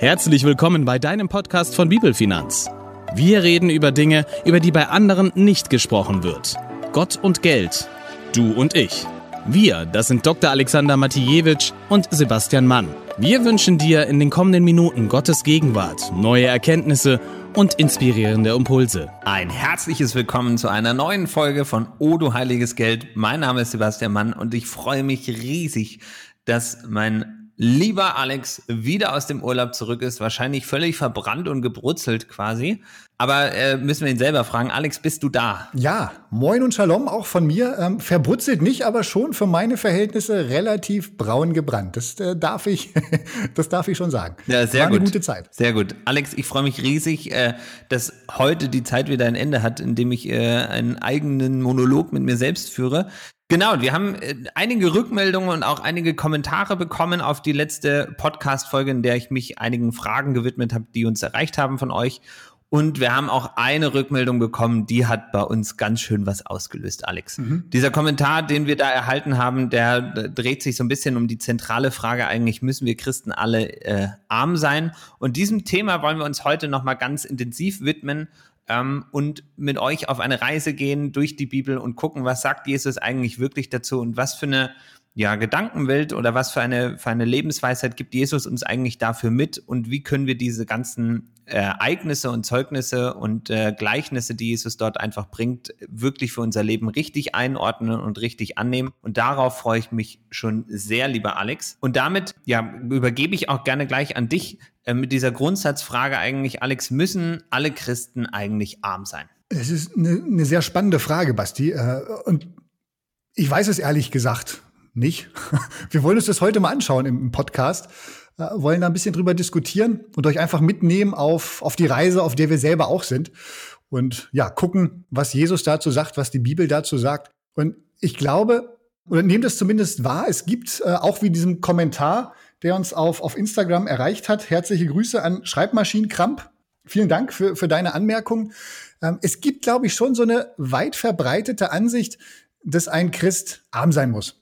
Herzlich willkommen bei deinem Podcast von Bibelfinanz. Wir reden über Dinge, über die bei anderen nicht gesprochen wird. Gott und Geld. Du und ich. Wir, das sind Dr. Alexander Matijewitsch und Sebastian Mann. Wir wünschen dir in den kommenden Minuten Gottes Gegenwart, neue Erkenntnisse und inspirierende Impulse. Ein herzliches Willkommen zu einer neuen Folge von O du heiliges Geld. Mein Name ist Sebastian Mann und ich freue mich riesig, dass mein lieber Alex wieder aus dem Urlaub zurück ist, wahrscheinlich völlig verbrannt und gebrutzelt quasi. Aber äh, müssen wir ihn selber fragen. Alex, bist du da? Ja, moin und Shalom auch von mir. Ähm, verbrutzelt nicht, aber schon für meine Verhältnisse relativ braun gebrannt. Das äh, darf ich, das darf ich schon sagen. Ja, sehr War gut. eine gute Zeit. Sehr gut. Alex, ich freue mich riesig, äh, dass heute die Zeit wieder ein Ende hat, indem ich äh, einen eigenen Monolog mit mir selbst führe. Genau, wir haben äh, einige Rückmeldungen und auch einige Kommentare bekommen auf die letzte Podcast-Folge, in der ich mich einigen Fragen gewidmet habe, die uns erreicht haben von euch. Und wir haben auch eine Rückmeldung bekommen, die hat bei uns ganz schön was ausgelöst, Alex. Mhm. Dieser Kommentar, den wir da erhalten haben, der, der, dreht sich so ein bisschen um die zentrale Frage eigentlich, müssen wir Christen alle äh, arm sein? Und diesem Thema wollen wir uns heute nochmal ganz intensiv widmen ähm, und mit euch auf eine Reise gehen durch die Bibel und gucken, was sagt Jesus eigentlich wirklich dazu und was für eine ja, Gedankenwelt oder was für eine, für eine Lebensweisheit gibt Jesus uns eigentlich dafür mit und wie können wir diese ganzen äh, Ereignisse und Zeugnisse und äh, Gleichnisse, die Jesus dort einfach bringt, wirklich für unser Leben richtig einordnen und richtig annehmen. Und darauf freue ich mich schon sehr, lieber Alex. Und damit, ja, übergebe ich auch gerne gleich an dich äh, mit dieser Grundsatzfrage eigentlich, Alex, müssen alle Christen eigentlich arm sein? Es ist eine, eine sehr spannende Frage, Basti. Äh, und ich weiß es ehrlich gesagt nicht. Wir wollen uns das heute mal anschauen im Podcast, äh, wollen da ein bisschen drüber diskutieren und euch einfach mitnehmen auf, auf die Reise, auf der wir selber auch sind. Und ja, gucken, was Jesus dazu sagt, was die Bibel dazu sagt. Und ich glaube, oder nehmt das zumindest wahr, es gibt äh, auch wie diesem Kommentar, der uns auf, auf Instagram erreicht hat. Herzliche Grüße an Schreibmaschinenkramp. Vielen Dank für, für deine Anmerkung. Ähm, es gibt, glaube ich, schon so eine weit verbreitete Ansicht, dass ein Christ arm sein muss.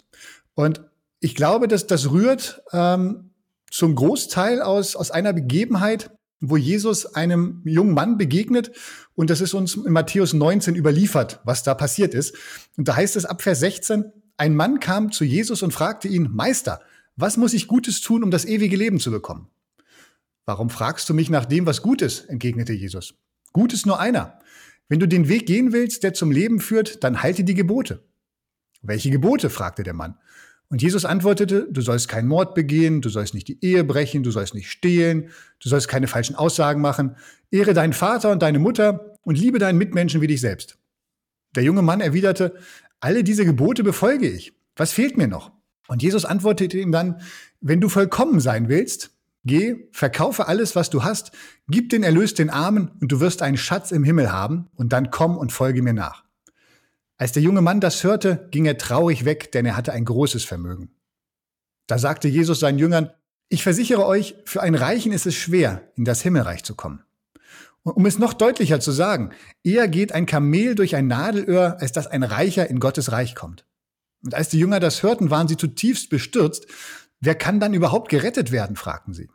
Und ich glaube, dass das rührt ähm, zum Großteil aus, aus einer Begebenheit, wo Jesus einem jungen Mann begegnet. Und das ist uns in Matthäus 19 überliefert, was da passiert ist. Und da heißt es ab Vers 16, ein Mann kam zu Jesus und fragte ihn, Meister, was muss ich Gutes tun, um das ewige Leben zu bekommen? Warum fragst du mich nach dem, was gut ist? entgegnete Jesus. Gut ist nur einer. Wenn du den Weg gehen willst, der zum Leben führt, dann halte die Gebote. Welche Gebote? fragte der Mann. Und Jesus antwortete, du sollst keinen Mord begehen, du sollst nicht die Ehe brechen, du sollst nicht stehlen, du sollst keine falschen Aussagen machen, ehre deinen Vater und deine Mutter und liebe deinen Mitmenschen wie dich selbst. Der junge Mann erwiderte, alle diese Gebote befolge ich. Was fehlt mir noch? Und Jesus antwortete ihm dann, wenn du vollkommen sein willst, geh, verkaufe alles, was du hast, gib den Erlös den Armen und du wirst einen Schatz im Himmel haben und dann komm und folge mir nach. Als der junge Mann das hörte, ging er traurig weg, denn er hatte ein großes Vermögen. Da sagte Jesus seinen Jüngern, ich versichere euch, für einen Reichen ist es schwer, in das Himmelreich zu kommen. Und um es noch deutlicher zu sagen, eher geht ein Kamel durch ein Nadelöhr, als dass ein Reicher in Gottes Reich kommt. Und als die Jünger das hörten, waren sie zutiefst bestürzt. Wer kann dann überhaupt gerettet werden? fragten sie.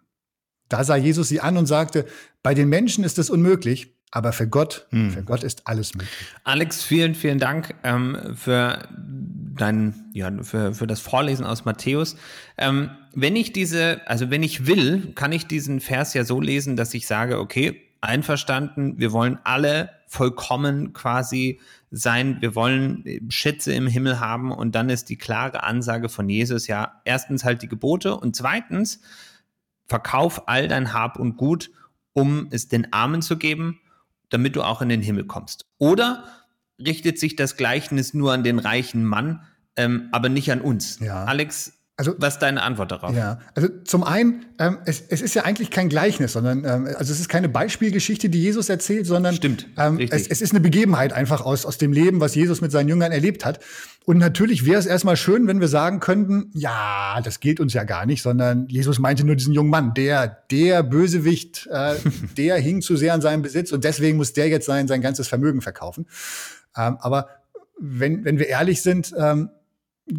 Da sah Jesus sie an und sagte, bei den Menschen ist es unmöglich, aber für Gott, hm. für Gott ist alles möglich. Alex, vielen, vielen Dank ähm, für dein, ja, für, für das Vorlesen aus Matthäus. Ähm, wenn ich diese, also wenn ich will, kann ich diesen Vers ja so lesen, dass ich sage, okay, einverstanden, wir wollen alle vollkommen quasi sein, wir wollen Schätze im Himmel haben und dann ist die klare Ansage von Jesus ja erstens halt die Gebote und zweitens verkauf all dein Hab und Gut, um es den Armen zu geben damit du auch in den Himmel kommst. Oder richtet sich das Gleichnis nur an den reichen Mann, ähm, aber nicht an uns? Ja. Alex, also, was ist deine Antwort darauf? Ja, also zum einen, ähm, es, es ist ja eigentlich kein Gleichnis, sondern ähm, also es ist keine Beispielgeschichte, die Jesus erzählt, sondern Stimmt, ähm, es, es, ist eine Begebenheit einfach aus, aus dem Leben, was Jesus mit seinen Jüngern erlebt hat. Und natürlich wäre es erstmal schön, wenn wir sagen könnten, ja, das gilt uns ja gar nicht, sondern Jesus meinte nur diesen jungen Mann, der, der Bösewicht, äh, der hing zu sehr an seinem Besitz und deswegen muss der jetzt sein, sein ganzes Vermögen verkaufen. Ähm, aber wenn, wenn wir ehrlich sind, ähm,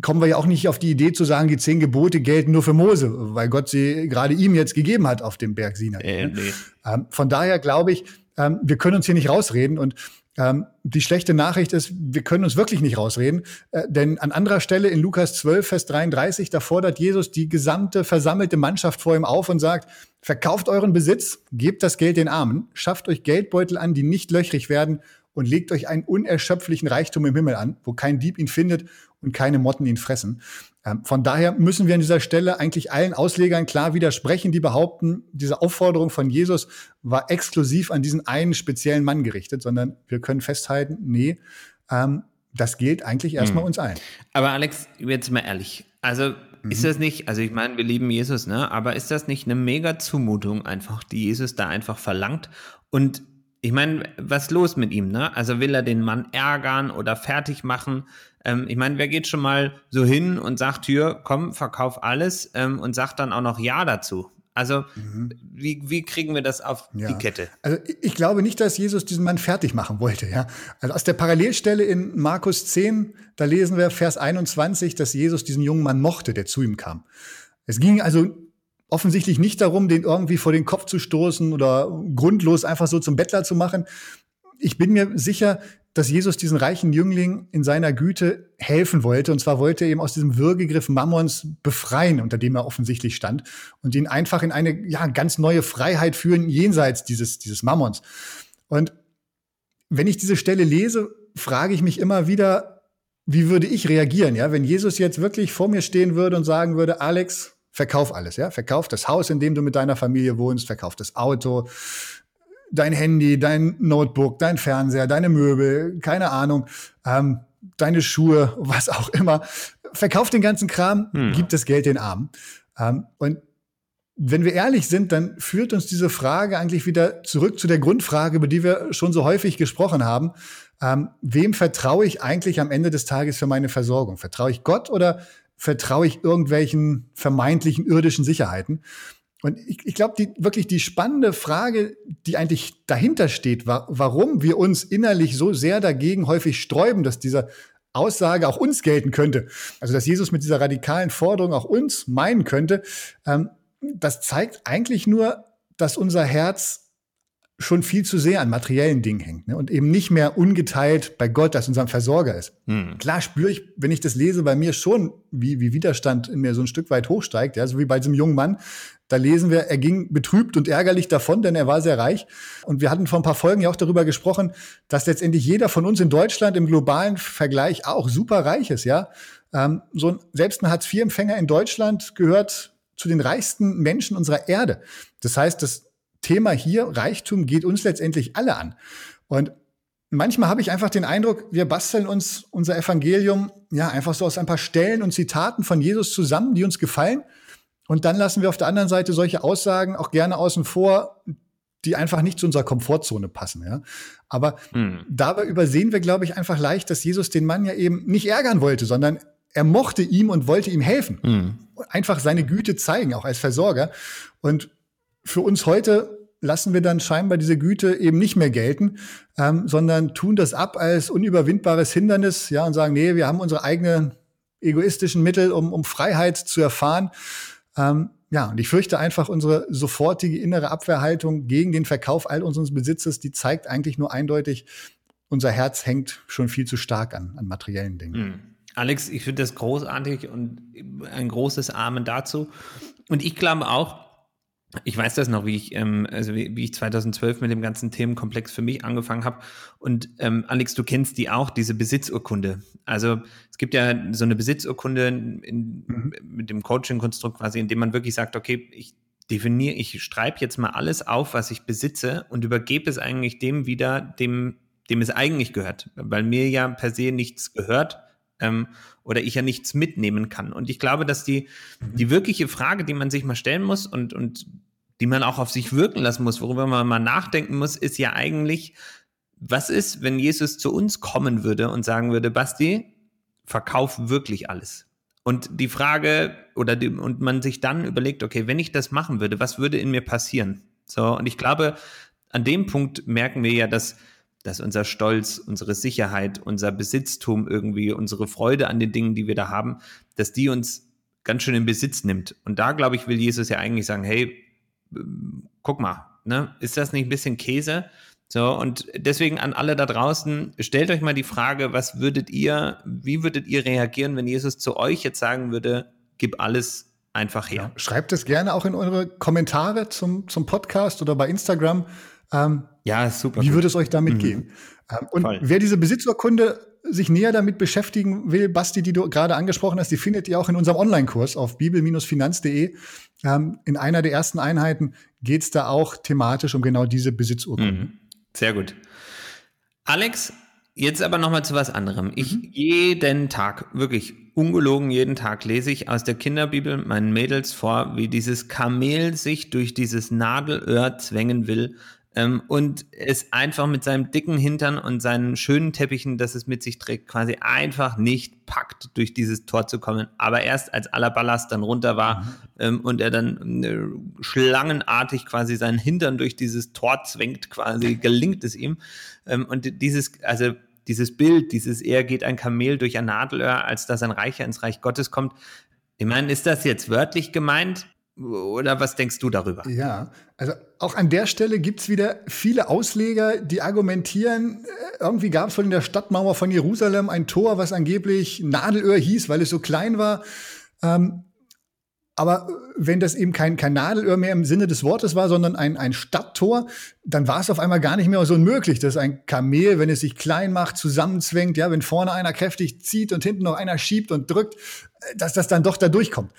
kommen wir ja auch nicht auf die Idee zu sagen, die zehn Gebote gelten nur für Mose, weil Gott sie gerade ihm jetzt gegeben hat auf dem Berg Sinai. Äh, nee. ähm, von daher glaube ich, ähm, wir können uns hier nicht rausreden und ähm, die schlechte Nachricht ist, wir können uns wirklich nicht rausreden, äh, denn an anderer Stelle in Lukas 12, Vers 33, da fordert Jesus die gesamte versammelte Mannschaft vor ihm auf und sagt, verkauft euren Besitz, gebt das Geld den Armen, schafft euch Geldbeutel an, die nicht löchrig werden und legt euch einen unerschöpflichen Reichtum im Himmel an, wo kein Dieb ihn findet und keine Motten ihn fressen. Ähm, von daher müssen wir an dieser Stelle eigentlich allen Auslegern klar widersprechen, die behaupten, diese Aufforderung von Jesus war exklusiv an diesen einen speziellen Mann gerichtet, sondern wir können festhalten, nee, ähm, das gilt eigentlich erstmal mhm. uns allen. Aber Alex, jetzt mal ehrlich, also mhm. ist das nicht, also ich meine, wir lieben Jesus, ne? Aber ist das nicht eine mega Zumutung einfach, die Jesus da einfach verlangt? Und ich meine, was ist los mit ihm, ne? Also will er den Mann ärgern oder fertig machen? Ähm, ich meine, wer geht schon mal so hin und sagt, hier, komm, verkauf alles ähm, und sagt dann auch noch Ja dazu? Also, mhm. wie, wie kriegen wir das auf ja. die Kette? Also, ich glaube nicht, dass Jesus diesen Mann fertig machen wollte, ja. Also, aus der Parallelstelle in Markus 10, da lesen wir Vers 21, dass Jesus diesen jungen Mann mochte, der zu ihm kam. Es ging also offensichtlich nicht darum, den irgendwie vor den Kopf zu stoßen oder grundlos einfach so zum Bettler zu machen. Ich bin mir sicher, dass Jesus diesen reichen Jüngling in seiner Güte helfen wollte. Und zwar wollte er ihm aus diesem Würgegriff Mammons befreien, unter dem er offensichtlich stand, und ihn einfach in eine ja, ganz neue Freiheit führen, jenseits dieses, dieses Mammons. Und wenn ich diese Stelle lese, frage ich mich immer wieder, wie würde ich reagieren, ja, wenn Jesus jetzt wirklich vor mir stehen würde und sagen würde, Alex, verkauf alles, ja. Verkauf das Haus, in dem du mit deiner Familie wohnst, verkauf das Auto, dein Handy, dein Notebook, dein Fernseher, deine Möbel, keine Ahnung, ähm, deine Schuhe, was auch immer. Verkauf den ganzen Kram, hm. gib das Geld den Armen. Ähm, und wenn wir ehrlich sind, dann führt uns diese Frage eigentlich wieder zurück zu der Grundfrage, über die wir schon so häufig gesprochen haben. Ähm, wem vertraue ich eigentlich am Ende des Tages für meine Versorgung? Vertraue ich Gott oder vertraue ich irgendwelchen vermeintlichen irdischen Sicherheiten? Und ich, ich glaube, die, wirklich die spannende Frage, die eigentlich dahinter steht, war, warum wir uns innerlich so sehr dagegen häufig sträuben, dass diese Aussage auch uns gelten könnte. Also, dass Jesus mit dieser radikalen Forderung auch uns meinen könnte, ähm, das zeigt eigentlich nur, dass unser Herz schon viel zu sehr an materiellen Dingen hängt ne? und eben nicht mehr ungeteilt bei Gott als unserem Versorger ist. Hm. Klar spüre ich, wenn ich das lese, bei mir schon, wie, wie Widerstand in mir so ein Stück weit hochsteigt, ja, so wie bei diesem jungen Mann. Da lesen wir, er ging betrübt und ärgerlich davon, denn er war sehr reich. Und wir hatten vor ein paar Folgen ja auch darüber gesprochen, dass letztendlich jeder von uns in Deutschland im globalen Vergleich auch super reich ist, ja. Ähm, so ein, selbst ein Hartz-IV-Empfänger in Deutschland gehört zu den reichsten Menschen unserer Erde. Das heißt, das Thema hier, Reichtum, geht uns letztendlich alle an. Und manchmal habe ich einfach den Eindruck, wir basteln uns unser Evangelium ja einfach so aus ein paar Stellen und Zitaten von Jesus zusammen, die uns gefallen. Und dann lassen wir auf der anderen Seite solche Aussagen auch gerne außen vor, die einfach nicht zu unserer Komfortzone passen. Ja? Aber mhm. dabei übersehen wir, glaube ich, einfach leicht, dass Jesus den Mann ja eben nicht ärgern wollte, sondern er mochte ihm und wollte ihm helfen. Mhm. Einfach seine Güte zeigen, auch als Versorger. Und für uns heute lassen wir dann scheinbar diese Güte eben nicht mehr gelten, ähm, sondern tun das ab als unüberwindbares Hindernis, ja, und sagen, nee, wir haben unsere eigenen egoistischen Mittel, um, um Freiheit zu erfahren. Ähm, ja, und ich fürchte einfach, unsere sofortige innere Abwehrhaltung gegen den Verkauf all unseres Besitzes, die zeigt eigentlich nur eindeutig, unser Herz hängt schon viel zu stark an, an materiellen Dingen. Mhm. Alex, ich finde das großartig und ein großes Amen dazu. Und ich glaube auch, ich weiß das noch, wie ich, ähm, also wie, wie, ich 2012 mit dem ganzen Themenkomplex für mich angefangen habe. Und ähm, Alex, du kennst die auch, diese Besitzurkunde. Also es gibt ja so eine Besitzurkunde in, mhm. mit dem Coaching-Konstrukt quasi, in dem man wirklich sagt, okay, ich definiere, ich schreibe jetzt mal alles auf, was ich besitze und übergebe es eigentlich dem wieder, dem, dem es eigentlich gehört. Weil mir ja per se nichts gehört, ähm, oder ich ja nichts mitnehmen kann. Und ich glaube, dass die, mhm. die wirkliche Frage, die man sich mal stellen muss und, und die man auch auf sich wirken lassen muss, worüber man mal nachdenken muss, ist ja eigentlich, was ist, wenn Jesus zu uns kommen würde und sagen würde, Basti, verkauf wirklich alles. Und die Frage, oder die, und man sich dann überlegt, okay, wenn ich das machen würde, was würde in mir passieren? So, und ich glaube, an dem Punkt merken wir ja, dass dass unser Stolz, unsere Sicherheit, unser Besitztum irgendwie, unsere Freude an den Dingen, die wir da haben, dass die uns ganz schön in Besitz nimmt. Und da, glaube ich, will Jesus ja eigentlich sagen, hey, guck mal, ne, ist das nicht ein bisschen Käse? So, und deswegen an alle da draußen, stellt euch mal die Frage, was würdet ihr, wie würdet ihr reagieren, wenn Jesus zu euch jetzt sagen würde, gib alles einfach her? Ja, schreibt es gerne auch in eure Kommentare zum, zum Podcast oder bei Instagram. Ähm, ja, super. Wie würde es euch damit mhm. gehen? Ähm, und Voll. wer diese Besitzurkunde sich näher damit beschäftigen will, Basti, die du gerade angesprochen hast, die findet ihr auch in unserem Online-Kurs auf bibel-finanz.de. Ähm, in einer der ersten Einheiten geht es da auch thematisch um genau diese Besitzurkunden. Mhm. Sehr gut. Alex, jetzt aber noch mal zu was anderem. Ich mhm. jeden Tag, wirklich ungelogen jeden Tag lese ich aus der Kinderbibel meinen Mädels vor, wie dieses Kamel sich durch dieses Nadelöhr zwängen will, ähm, und es einfach mit seinem dicken Hintern und seinen schönen Teppichen, das es mit sich trägt, quasi einfach nicht packt, durch dieses Tor zu kommen. Aber erst als aller Ballast dann runter war mhm. ähm, und er dann äh, schlangenartig quasi seinen Hintern durch dieses Tor zwängt, quasi gelingt es ihm. Ähm, und dieses, also dieses Bild, dieses eher geht ein Kamel durch ein Nadelöhr, als dass ein Reicher ins Reich Gottes kommt. Ich meine, ist das jetzt wörtlich gemeint? Oder was denkst du darüber? Ja, also auch an der Stelle gibt es wieder viele Ausleger, die argumentieren, äh, irgendwie gab es von der Stadtmauer von Jerusalem ein Tor, was angeblich Nadelöhr hieß, weil es so klein war. Ähm, aber wenn das eben kein, kein Nadelöhr mehr im Sinne des Wortes war, sondern ein, ein Stadttor, dann war es auf einmal gar nicht mehr so unmöglich, dass ein Kamel, wenn es sich klein macht, zusammenzwängt, ja, wenn vorne einer kräftig zieht und hinten noch einer schiebt und drückt, äh, dass das dann doch da durchkommt.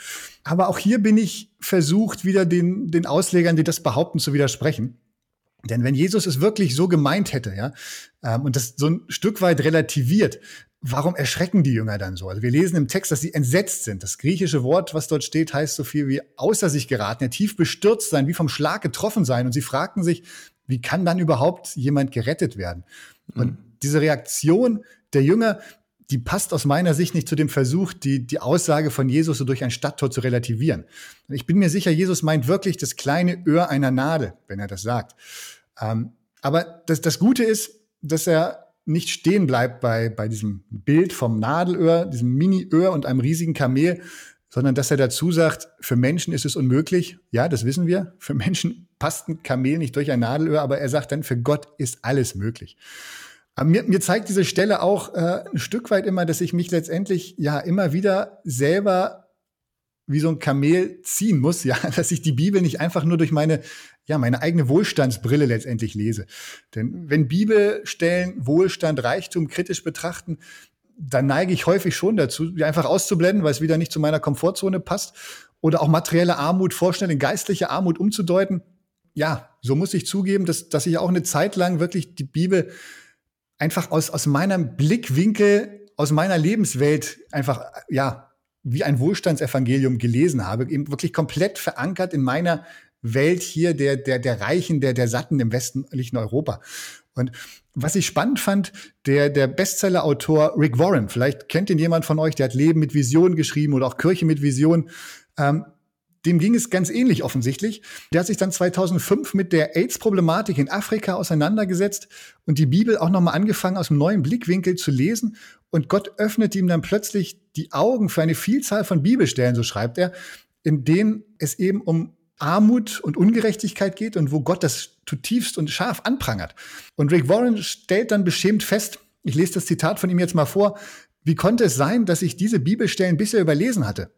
Aber auch hier bin ich versucht, wieder den, den Auslegern, die das behaupten, zu widersprechen. Denn wenn Jesus es wirklich so gemeint hätte, ja, ähm, und das so ein Stück weit relativiert, warum erschrecken die Jünger dann so? Also wir lesen im Text, dass sie entsetzt sind. Das griechische Wort, was dort steht, heißt so viel wie außer sich geraten, ja, tief bestürzt sein, wie vom Schlag getroffen sein. Und sie fragten sich, wie kann dann überhaupt jemand gerettet werden? Und mhm. diese Reaktion der Jünger, die passt aus meiner Sicht nicht zu dem Versuch, die, die Aussage von Jesus so durch ein Stadttor zu relativieren. Ich bin mir sicher, Jesus meint wirklich das kleine Öhr einer Nadel, wenn er das sagt. Ähm, aber das, das Gute ist, dass er nicht stehen bleibt bei, bei diesem Bild vom Nadelöhr, diesem Mini-Öhr und einem riesigen Kamel, sondern dass er dazu sagt, für Menschen ist es unmöglich. Ja, das wissen wir. Für Menschen passt ein Kamel nicht durch ein Nadelöhr, aber er sagt dann, für Gott ist alles möglich. Aber mir, mir zeigt diese Stelle auch äh, ein Stück weit immer, dass ich mich letztendlich ja immer wieder selber wie so ein Kamel ziehen muss, ja, dass ich die Bibel nicht einfach nur durch meine, ja, meine eigene Wohlstandsbrille letztendlich lese. Denn wenn Bibelstellen Wohlstand, Reichtum kritisch betrachten, dann neige ich häufig schon dazu, die einfach auszublenden, weil es wieder nicht zu meiner Komfortzone passt. Oder auch materielle Armut vorstellen, in geistliche Armut umzudeuten. Ja, so muss ich zugeben, dass, dass ich auch eine Zeit lang wirklich die Bibel einfach aus, aus meinem Blickwinkel, aus meiner Lebenswelt einfach, ja, wie ein Wohlstandsevangelium gelesen habe, eben wirklich komplett verankert in meiner Welt hier der, der, der Reichen, der, der Satten im westlichen Europa. Und was ich spannend fand, der, der Bestseller-Autor Rick Warren, vielleicht kennt ihn jemand von euch, der hat Leben mit Vision geschrieben oder auch Kirche mit Vision. Ähm, dem ging es ganz ähnlich offensichtlich. Der hat sich dann 2005 mit der AIDS-Problematik in Afrika auseinandergesetzt und die Bibel auch nochmal angefangen aus einem neuen Blickwinkel zu lesen. Und Gott öffnet ihm dann plötzlich die Augen für eine Vielzahl von Bibelstellen, so schreibt er, in denen es eben um Armut und Ungerechtigkeit geht und wo Gott das zutiefst und scharf anprangert. Und Rick Warren stellt dann beschämt fest, ich lese das Zitat von ihm jetzt mal vor, wie konnte es sein, dass ich diese Bibelstellen bisher überlesen hatte?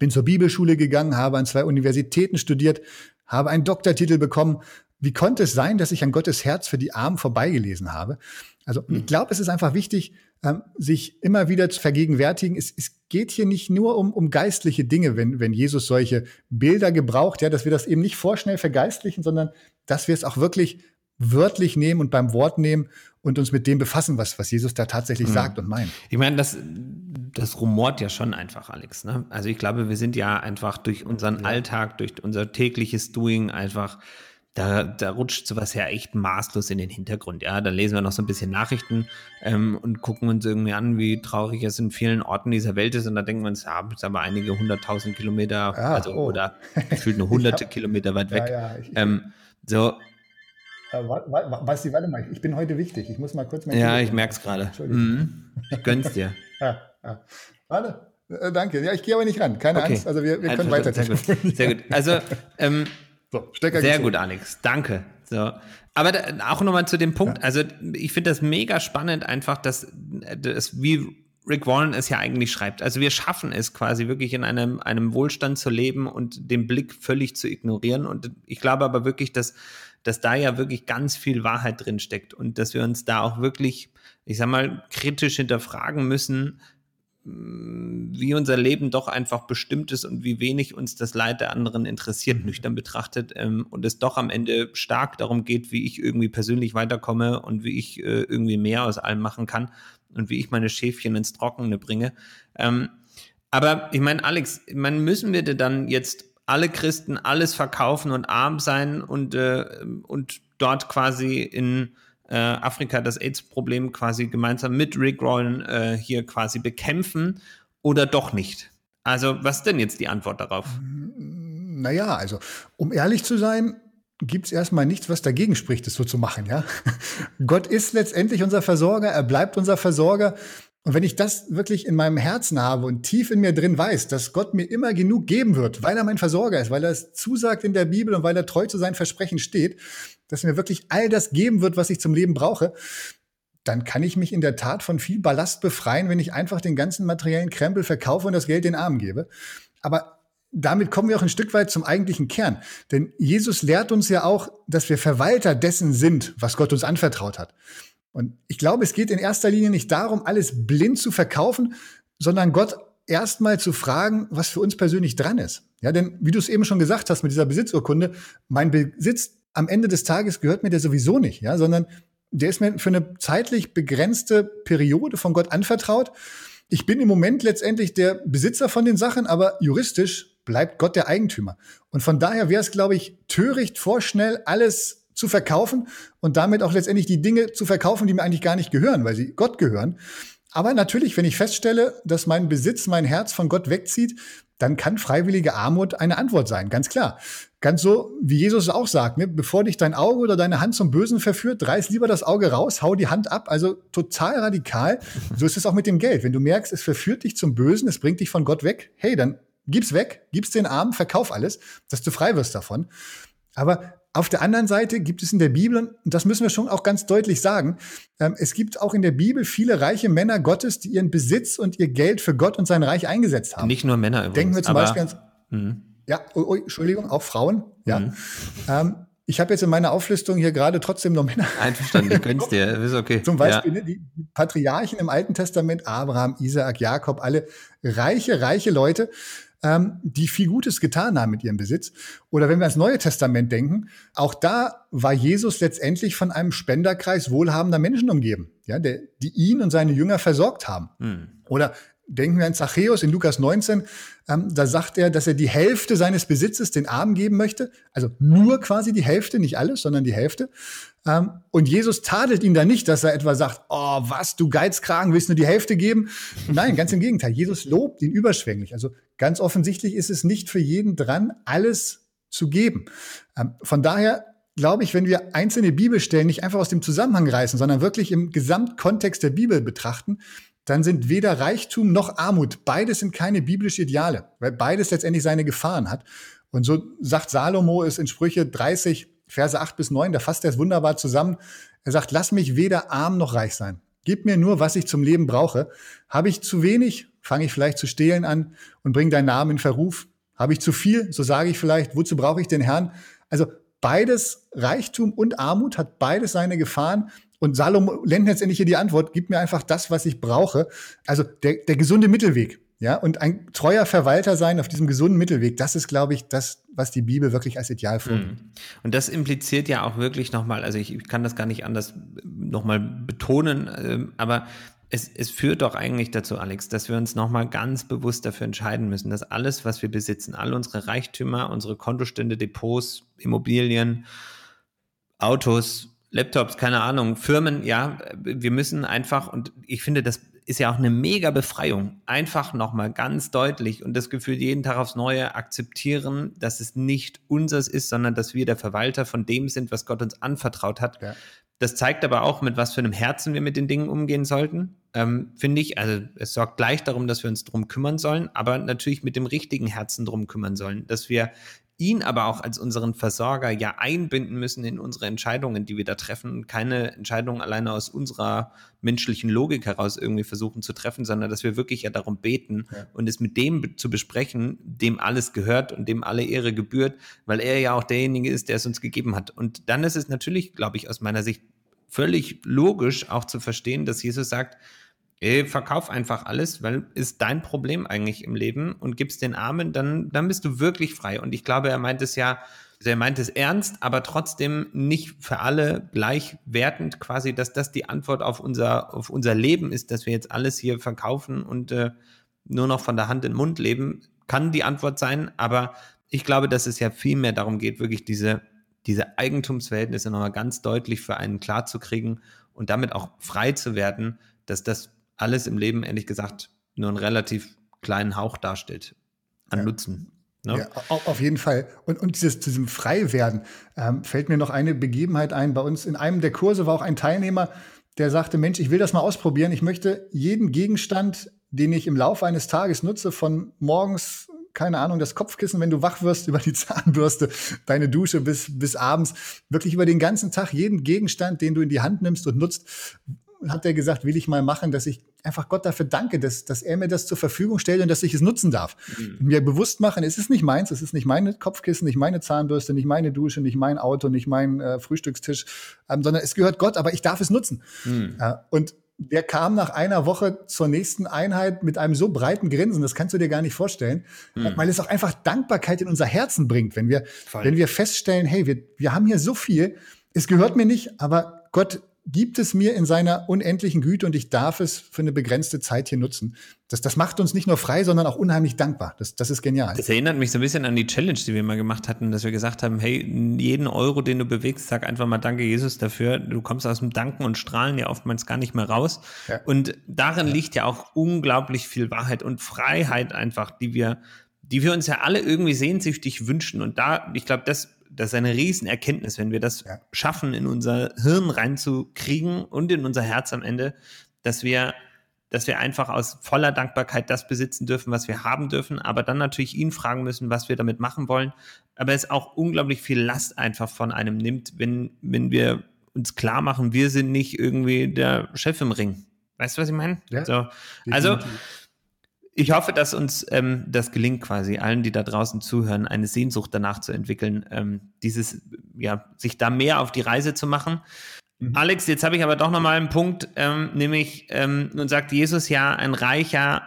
bin zur Bibelschule gegangen, habe an zwei Universitäten studiert, habe einen Doktortitel bekommen. Wie konnte es sein, dass ich an Gottes Herz für die Armen vorbeigelesen habe? Also ich glaube, es ist einfach wichtig, ähm, sich immer wieder zu vergegenwärtigen. Es, es geht hier nicht nur um, um geistliche Dinge, wenn, wenn Jesus solche Bilder gebraucht, ja, dass wir das eben nicht vorschnell vergeistlichen, sondern dass wir es auch wirklich wörtlich nehmen und beim Wort nehmen und uns mit dem befassen, was, was Jesus da tatsächlich mhm. sagt und meint. Ich meine, das, das rumort ja schon einfach, Alex. Ne? Also ich glaube, wir sind ja einfach durch unseren ja. Alltag, durch unser tägliches Doing einfach, da, da rutscht sowas ja echt maßlos in den Hintergrund. Ja, da lesen wir noch so ein bisschen Nachrichten ähm, und gucken uns irgendwie an, wie traurig es in vielen Orten dieser Welt ist. Und da denken wir uns, ja, es aber einige hunderttausend Kilometer, ja, also oh. oder gefühlt nur hunderte hab, Kilometer weit weg. Ja, ich, ähm, so, Äh, Basti, warte mal, ich bin heute wichtig. Ich muss mal kurz mein. Ja, ich merke es gerade. Entschuldigung. Mhm. Ich gönn's dir. ja, ja. Warte. Äh, danke. Ja, ich gehe aber nicht ran. Keine okay. Angst. Also wir, wir können weiter. Sehr gut. Sehr gut. Also ähm, so, sehr gezogen. gut, Alex. Danke. So. Aber da, auch nochmal zu dem Punkt. Ja. Also ich finde das mega spannend, einfach, dass das wie Rick Warren es ja eigentlich schreibt. Also wir schaffen es quasi wirklich in einem, einem Wohlstand zu leben und den Blick völlig zu ignorieren. Und ich glaube aber wirklich, dass, dass da ja wirklich ganz viel Wahrheit drin steckt und dass wir uns da auch wirklich, ich sag mal, kritisch hinterfragen müssen, wie unser Leben doch einfach bestimmt ist und wie wenig uns das Leid der anderen interessiert, mhm. nüchtern betrachtet, ähm, und es doch am Ende stark darum geht, wie ich irgendwie persönlich weiterkomme und wie ich äh, irgendwie mehr aus allem machen kann und wie ich meine Schäfchen ins Trockene bringe. Ähm, aber ich meine, Alex, ich mein, müssen wir dann jetzt alle Christen alles verkaufen und arm sein und, äh, und dort quasi in äh, Afrika das AIDS-Problem quasi gemeinsam mit Rick Rollen äh, hier quasi bekämpfen oder doch nicht? Also, was ist denn jetzt die Antwort darauf? Naja, also, um ehrlich zu sein, gibt es erstmal nichts, was dagegen spricht, es so zu machen, ja. Gott ist letztendlich unser Versorger, er bleibt unser Versorger. Und wenn ich das wirklich in meinem Herzen habe und tief in mir drin weiß, dass Gott mir immer genug geben wird, weil er mein Versorger ist, weil er es zusagt in der Bibel und weil er treu zu seinem Versprechen steht, dass er mir wirklich all das geben wird, was ich zum Leben brauche, dann kann ich mich in der Tat von viel Ballast befreien, wenn ich einfach den ganzen materiellen Krempel verkaufe und das Geld den Armen gebe. Aber damit kommen wir auch ein Stück weit zum eigentlichen Kern. Denn Jesus lehrt uns ja auch, dass wir Verwalter dessen sind, was Gott uns anvertraut hat. Und ich glaube, es geht in erster Linie nicht darum, alles blind zu verkaufen, sondern Gott erstmal zu fragen, was für uns persönlich dran ist. Ja, denn wie du es eben schon gesagt hast mit dieser Besitzurkunde, mein Besitz am Ende des Tages gehört mir der sowieso nicht, ja, sondern der ist mir für eine zeitlich begrenzte Periode von Gott anvertraut. Ich bin im Moment letztendlich der Besitzer von den Sachen, aber juristisch bleibt Gott der Eigentümer. Und von daher wäre es, glaube ich, töricht, vorschnell alles zu verkaufen und damit auch letztendlich die Dinge zu verkaufen, die mir eigentlich gar nicht gehören, weil sie Gott gehören. Aber natürlich, wenn ich feststelle, dass mein Besitz mein Herz von Gott wegzieht, dann kann freiwillige Armut eine Antwort sein, ganz klar. Ganz so, wie Jesus auch sagt, ne? bevor dich dein Auge oder deine Hand zum Bösen verführt, reiß lieber das Auge raus, hau die Hand ab. Also total radikal. So ist es auch mit dem Geld. Wenn du merkst, es verführt dich zum Bösen, es bringt dich von Gott weg, hey, dann gib's weg, gib's den Armen, verkauf alles, dass du frei wirst davon. Aber auf der anderen Seite gibt es in der Bibel, und das müssen wir schon auch ganz deutlich sagen, ähm, es gibt auch in der Bibel viele reiche Männer Gottes, die ihren Besitz und ihr Geld für Gott und sein Reich eingesetzt haben. Nicht nur Männer übrigens. Denken wir zum Beispiel ans, mh. ja, oh, oh, Entschuldigung, auch Frauen, ja. Mhm. Ähm, ich habe jetzt in meiner Auflistung hier gerade trotzdem noch Männer. Einverstanden, ich gönn's dir, ist okay. Zum Beispiel ja. ne, die Patriarchen im Alten Testament, Abraham, Isaak, Jakob, alle reiche, reiche Leute ähm, die viel Gutes getan haben mit ihrem Besitz. Oder wenn wir ans Neue Testament denken, auch da war Jesus letztendlich von einem Spenderkreis wohlhabender Menschen umgeben, ja, der, die ihn und seine Jünger versorgt haben. Hm. Oder denken wir an Zachäus in Lukas 19, ähm, da sagt er, dass er die Hälfte seines Besitzes den Armen geben möchte. Also nur quasi die Hälfte, nicht alles, sondern die Hälfte. Ähm, und Jesus tadelt ihn da nicht, dass er etwa sagt, oh, was, du Geizkragen, willst nur die Hälfte geben? Nein, ganz im Gegenteil. Jesus lobt ihn überschwänglich. Also ganz offensichtlich ist es nicht für jeden dran, alles zu geben. Ähm, von daher glaube ich, wenn wir einzelne Bibelstellen nicht einfach aus dem Zusammenhang reißen, sondern wirklich im Gesamtkontext der Bibel betrachten, dann sind weder Reichtum noch Armut, beides sind keine biblischen Ideale, weil beides letztendlich seine Gefahren hat. Und so sagt Salomo es in Sprüche 30, Verse 8 bis 9, da fasst er es wunderbar zusammen. Er sagt, lass mich weder arm noch reich sein. Gib mir nur, was ich zum Leben brauche. Habe ich zu wenig, fange ich vielleicht zu stehlen an und bringe deinen Namen in Verruf. Habe ich zu viel, so sage ich vielleicht, wozu brauche ich den Herrn? Also beides, Reichtum und Armut, hat beides seine Gefahren. Und Salomo lenkt letztendlich hier die Antwort, gib mir einfach das, was ich brauche. Also der, der gesunde Mittelweg. Ja, und ein treuer Verwalter sein auf diesem gesunden Mittelweg, das ist, glaube ich, das, was die Bibel wirklich als Ideal vorgibt. Mhm. Und das impliziert ja auch wirklich nochmal, also ich, ich kann das gar nicht anders nochmal betonen, äh, aber es, es führt doch eigentlich dazu, Alex, dass wir uns nochmal ganz bewusst dafür entscheiden müssen, dass alles, was wir besitzen, all unsere Reichtümer, unsere Kontostände, Depots, Immobilien, Autos, Laptops, keine Ahnung, Firmen, ja, wir müssen einfach, und ich finde, das ist ja auch eine mega Befreiung. Einfach nochmal ganz deutlich und das Gefühl jeden Tag aufs Neue akzeptieren, dass es nicht unseres ist, sondern dass wir der Verwalter von dem sind, was Gott uns anvertraut hat. Ja. Das zeigt aber auch, mit was für einem Herzen wir mit den Dingen umgehen sollten, ähm, finde ich. Also es sorgt gleich darum, dass wir uns drum kümmern sollen, aber natürlich mit dem richtigen Herzen drum kümmern sollen, dass wir ihn aber auch als unseren Versorger ja einbinden müssen in unsere Entscheidungen, die wir da treffen und keine Entscheidungen alleine aus unserer menschlichen Logik heraus irgendwie versuchen zu treffen, sondern dass wir wirklich ja darum beten ja. und es mit dem zu besprechen, dem alles gehört und dem alle Ehre gebührt, weil er ja auch derjenige ist, der es uns gegeben hat. Und dann ist es natürlich, glaube ich, aus meiner Sicht völlig logisch auch zu verstehen, dass Jesus sagt, verkauf einfach alles, weil ist dein Problem eigentlich im Leben und gibst den Armen, dann, dann bist du wirklich frei. Und ich glaube, er meint es ja, er meint es ernst, aber trotzdem nicht für alle gleich wertend quasi, dass das die Antwort auf unser, auf unser Leben ist, dass wir jetzt alles hier verkaufen und äh, nur noch von der Hand in den Mund leben, kann die Antwort sein, aber ich glaube, dass es ja viel mehr darum geht, wirklich diese, diese Eigentumsverhältnisse nochmal ganz deutlich für einen klarzukriegen und damit auch frei zu werden, dass das alles im Leben, ehrlich gesagt, nur einen relativ kleinen Hauch darstellt an ja. Nutzen. Ne? Ja, auf jeden Fall. Und, und dieses, diesem Freiwerden ähm, fällt mir noch eine Begebenheit ein. Bei uns in einem der Kurse war auch ein Teilnehmer, der sagte, Mensch, ich will das mal ausprobieren. Ich möchte jeden Gegenstand, den ich im Laufe eines Tages nutze, von morgens, keine Ahnung, das Kopfkissen, wenn du wach wirst, über die Zahnbürste, deine Dusche bis, bis abends, wirklich über den ganzen Tag jeden Gegenstand, den du in die Hand nimmst und nutzt, hat er gesagt, will ich mal machen, dass ich einfach Gott dafür danke, dass, dass er mir das zur Verfügung stellt und dass ich es nutzen darf. Mhm. Mir bewusst machen, es ist nicht meins, es ist nicht meine Kopfkissen, nicht meine Zahnbürste, nicht meine Dusche, nicht mein Auto, nicht mein äh, Frühstückstisch, ähm, sondern es gehört Gott, aber ich darf es nutzen. Mhm. Äh, und der kam nach einer Woche zur nächsten Einheit mit einem so breiten Grinsen, das kannst du dir gar nicht vorstellen, mhm. weil es auch einfach Dankbarkeit in unser Herzen bringt, wenn wir, wenn wir feststellen, hey, wir, wir haben hier so viel, es gehört mir nicht, aber Gott gibt es mir in seiner unendlichen Güte und ich darf es für eine begrenzte Zeit hier nutzen. Das, das macht uns nicht nur frei, sondern auch unheimlich dankbar. Das, das ist genial. Das erinnert mich so ein bisschen an die Challenge, die wir mal gemacht hatten, dass wir gesagt haben, hey, jeden Euro, den du bewegst, sag einfach mal Danke Jesus dafür. Du kommst aus dem Danken und Strahlen ja oftmals gar nicht mehr raus. Ja. Und darin ja. liegt ja auch unglaublich viel Wahrheit und Freiheit einfach, die wir, die wir uns ja alle irgendwie sehnsüchtig wünschen. Und da, ich glaube, das das ist eine Riesenerkenntnis, wenn wir das ja. schaffen, in unser Hirn reinzukriegen und in unser Herz am Ende, dass wir, dass wir einfach aus voller Dankbarkeit das besitzen dürfen, was wir haben dürfen, aber dann natürlich ihn fragen müssen, was wir damit machen wollen. Aber es auch unglaublich viel Last einfach von einem nimmt, wenn, wenn wir uns klar machen, wir sind nicht irgendwie der Chef im Ring. Weißt du, was ich meine? Ja, so. Also, ich hoffe, dass uns ähm, das gelingt, quasi allen, die da draußen zuhören, eine Sehnsucht danach zu entwickeln, ähm, dieses, ja, sich da mehr auf die Reise zu machen. Mhm. Alex, jetzt habe ich aber doch nochmal einen Punkt, ähm, nämlich, ähm, nun sagt Jesus ja, ein Reicher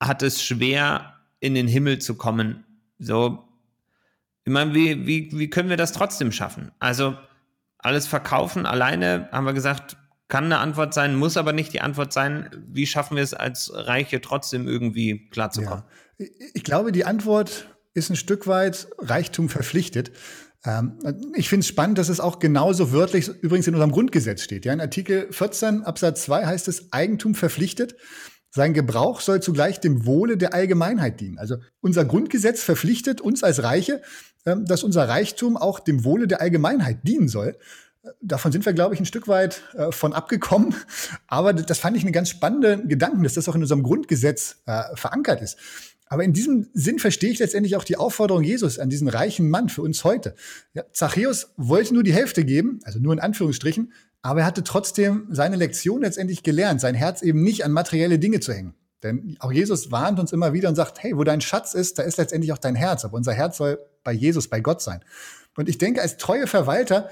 hat es schwer, in den Himmel zu kommen. So, ich meine, wie, wie, wie können wir das trotzdem schaffen? Also, alles verkaufen alleine, haben wir gesagt, kann eine Antwort sein, muss aber nicht die Antwort sein. Wie schaffen wir es als Reiche trotzdem irgendwie klarzukommen? Ja. Ich glaube, die Antwort ist ein Stück weit Reichtum verpflichtet. Ähm, ich finde es spannend, dass es auch genauso wörtlich übrigens in unserem Grundgesetz steht. Ja, in Artikel 14 Absatz 2 heißt es Eigentum verpflichtet. Sein Gebrauch soll zugleich dem Wohle der Allgemeinheit dienen. Also unser Grundgesetz verpflichtet uns als Reiche, ähm, dass unser Reichtum auch dem Wohle der Allgemeinheit dienen soll. Davon sind wir, glaube ich, ein Stück weit äh, von abgekommen. Aber das fand ich einen ganz spannenden Gedanken, dass das auch in unserem Grundgesetz äh, verankert ist. Aber in diesem Sinn verstehe ich letztendlich auch die Aufforderung Jesus an diesen reichen Mann für uns heute. Ja, Zachäus wollte nur die Hälfte geben, also nur in Anführungsstrichen, aber er hatte trotzdem seine Lektion letztendlich gelernt, sein Herz eben nicht an materielle Dinge zu hängen. Denn auch Jesus warnt uns immer wieder und sagt, hey, wo dein Schatz ist, da ist letztendlich auch dein Herz. Aber unser Herz soll bei Jesus, bei Gott sein. Und ich denke, als treue Verwalter,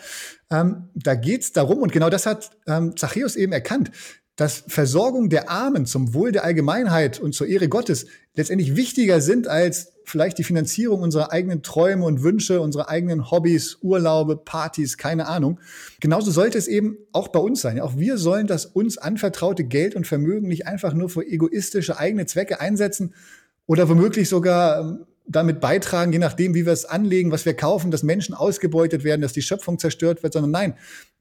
ähm, da geht's darum, und genau das hat ähm, Zachäus eben erkannt, dass Versorgung der Armen zum Wohl der Allgemeinheit und zur Ehre Gottes letztendlich wichtiger sind als vielleicht die Finanzierung unserer eigenen Träume und Wünsche, unserer eigenen Hobbys, Urlaube, Partys, keine Ahnung. Genauso sollte es eben auch bei uns sein. Auch wir sollen das uns anvertraute Geld und Vermögen nicht einfach nur für egoistische eigene Zwecke einsetzen oder womöglich sogar ähm, damit beitragen, je nachdem, wie wir es anlegen, was wir kaufen, dass Menschen ausgebeutet werden, dass die Schöpfung zerstört wird, sondern nein,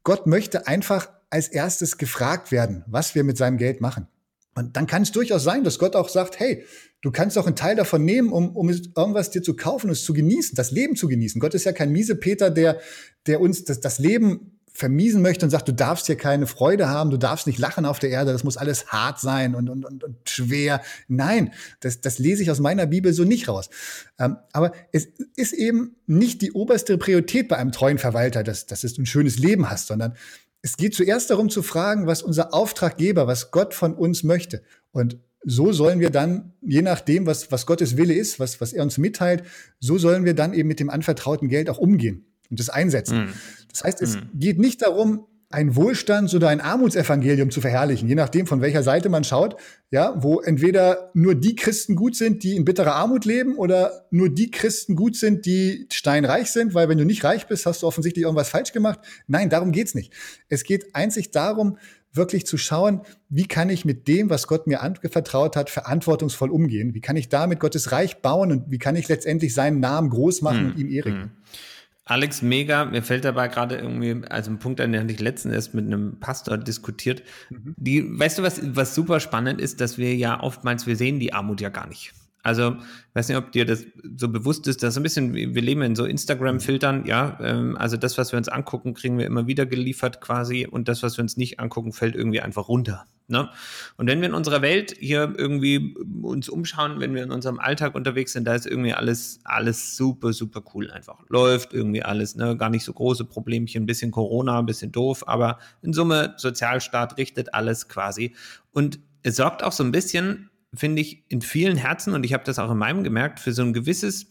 Gott möchte einfach als erstes gefragt werden, was wir mit seinem Geld machen. Und dann kann es durchaus sein, dass Gott auch sagt, hey, du kannst auch einen Teil davon nehmen, um, um irgendwas dir zu kaufen es zu genießen, das Leben zu genießen. Gott ist ja kein miese Peter, der, der uns das, das Leben vermiesen möchte und sagt, du darfst hier keine Freude haben, du darfst nicht lachen auf der Erde, das muss alles hart sein und, und, und, und schwer. Nein, das, das lese ich aus meiner Bibel so nicht raus. Ähm, aber es ist eben nicht die oberste Priorität bei einem treuen Verwalter, dass, dass du ein schönes Leben hast, sondern es geht zuerst darum zu fragen, was unser Auftraggeber, was Gott von uns möchte. Und so sollen wir dann, je nachdem, was, was Gottes Wille ist, was, was er uns mitteilt, so sollen wir dann eben mit dem anvertrauten Geld auch umgehen und das einsetzen. Mhm. Das heißt, es mhm. geht nicht darum, ein Wohlstands- oder ein Armutsevangelium zu verherrlichen, je nachdem, von welcher Seite man schaut, ja, wo entweder nur die Christen gut sind, die in bitterer Armut leben, oder nur die Christen gut sind, die steinreich sind, weil wenn du nicht reich bist, hast du offensichtlich irgendwas falsch gemacht. Nein, darum geht's nicht. Es geht einzig darum, wirklich zu schauen, wie kann ich mit dem, was Gott mir anvertraut hat, verantwortungsvoll umgehen? Wie kann ich damit Gottes Reich bauen und wie kann ich letztendlich seinen Namen groß machen hm. und ihm ehren? Hm. Alex, mega. Mir fällt dabei gerade irgendwie, also ein Punkt, an den ich letztens erst mit einem Pastor diskutiert. Mhm. Die, weißt du, was, was super spannend ist, dass wir ja oftmals, wir sehen die Armut ja gar nicht. Also, weiß nicht, ob dir das so bewusst ist, dass ein bisschen, wir leben in so Instagram-Filtern, ja. Ähm, also das, was wir uns angucken, kriegen wir immer wieder geliefert quasi und das, was wir uns nicht angucken, fällt irgendwie einfach runter. Ne? Und wenn wir in unserer Welt hier irgendwie uns umschauen, wenn wir in unserem Alltag unterwegs sind, da ist irgendwie alles, alles super, super cool einfach. Läuft irgendwie alles, ne? Gar nicht so große Problemchen, bisschen Corona, bisschen doof, aber in Summe, Sozialstaat richtet alles quasi. Und es sorgt auch so ein bisschen finde ich, in vielen Herzen, und ich habe das auch in meinem gemerkt, für so ein gewisses,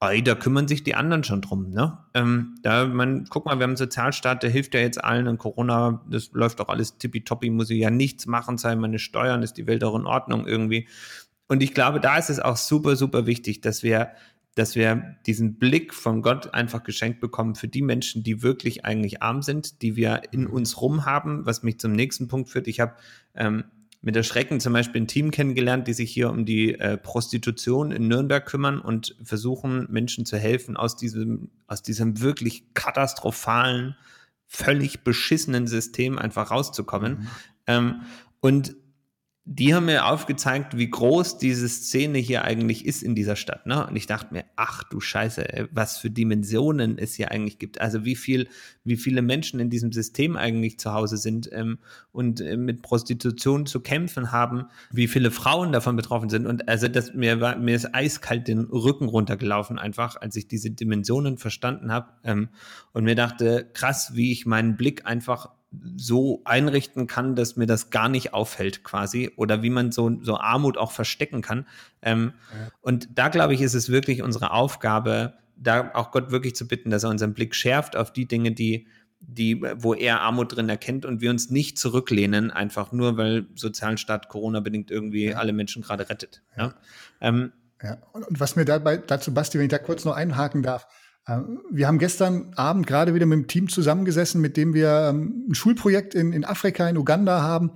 ey, da kümmern sich die anderen schon drum. Ne? Ähm, da, man, guck mal, wir haben einen Sozialstaat, der hilft ja jetzt allen und Corona, das läuft doch alles tippitoppi, muss ich ja nichts machen, zahlen meine Steuern, ist die Welt auch in Ordnung irgendwie. Und ich glaube, da ist es auch super, super wichtig, dass wir dass wir diesen Blick von Gott einfach geschenkt bekommen für die Menschen, die wirklich eigentlich arm sind, die wir in mhm. uns rum haben, was mich zum nächsten Punkt führt. Ich habe ähm, mit der Schrecken zum Beispiel ein Team kennengelernt, die sich hier um die äh, Prostitution in Nürnberg kümmern und versuchen, Menschen zu helfen, aus diesem, aus diesem wirklich katastrophalen, völlig beschissenen System einfach rauszukommen. Mhm. Ähm, und die haben mir aufgezeigt, wie groß diese Szene hier eigentlich ist in dieser Stadt. Ne? Und ich dachte mir, ach du Scheiße, was für Dimensionen es hier eigentlich gibt. Also wie viel, wie viele Menschen in diesem System eigentlich zu Hause sind ähm, und äh, mit Prostitution zu kämpfen haben, wie viele Frauen davon betroffen sind. Und also das, mir war, mir ist eiskalt den Rücken runtergelaufen, einfach, als ich diese Dimensionen verstanden habe. Ähm, und mir dachte, krass, wie ich meinen Blick einfach so einrichten kann, dass mir das gar nicht auffällt quasi oder wie man so, so Armut auch verstecken kann. Ähm, ja. Und da glaube ich, ist es wirklich unsere Aufgabe, da auch Gott wirklich zu bitten, dass er unseren Blick schärft auf die Dinge, die, die, wo er Armut drin erkennt und wir uns nicht zurücklehnen, einfach nur, weil Sozialstaat Corona bedingt irgendwie ja. alle Menschen gerade rettet. Ja. ja. Ähm, ja. Und, und, was mir dabei dazu, Basti, wenn ich da kurz noch einhaken darf, wir haben gestern Abend gerade wieder mit einem Team zusammengesessen, mit dem wir ähm, ein Schulprojekt in, in Afrika, in Uganda haben.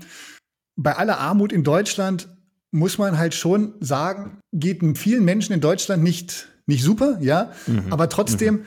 Bei aller Armut in Deutschland muss man halt schon sagen, geht vielen Menschen in Deutschland nicht, nicht super, ja. Mhm. Aber trotzdem, mhm.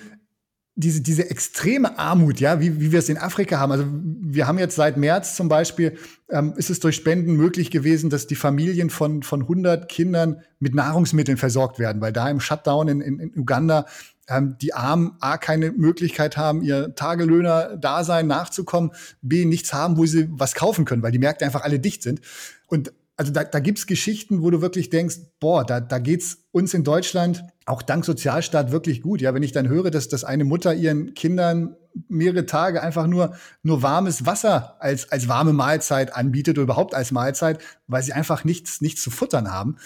diese, diese extreme Armut, ja, wie, wie wir es in Afrika haben. Also wir haben jetzt seit März zum Beispiel, ähm, ist es durch Spenden möglich gewesen, dass die Familien von, von 100 Kindern mit Nahrungsmitteln versorgt werden, weil da im Shutdown in, in, in Uganda ähm, die Armen A keine Möglichkeit haben, ihr Tagelöhner-Dasein nachzukommen, B nichts haben, wo sie was kaufen können, weil die Märkte einfach alle dicht sind. Und also da, da gibt's Geschichten, wo du wirklich denkst, boah, da, da geht's uns in Deutschland auch dank Sozialstaat wirklich gut. Ja, wenn ich dann höre, dass, dass eine Mutter ihren Kindern mehrere Tage einfach nur, nur warmes Wasser als, als warme Mahlzeit anbietet oder überhaupt als Mahlzeit, weil sie einfach nichts, nichts zu futtern haben.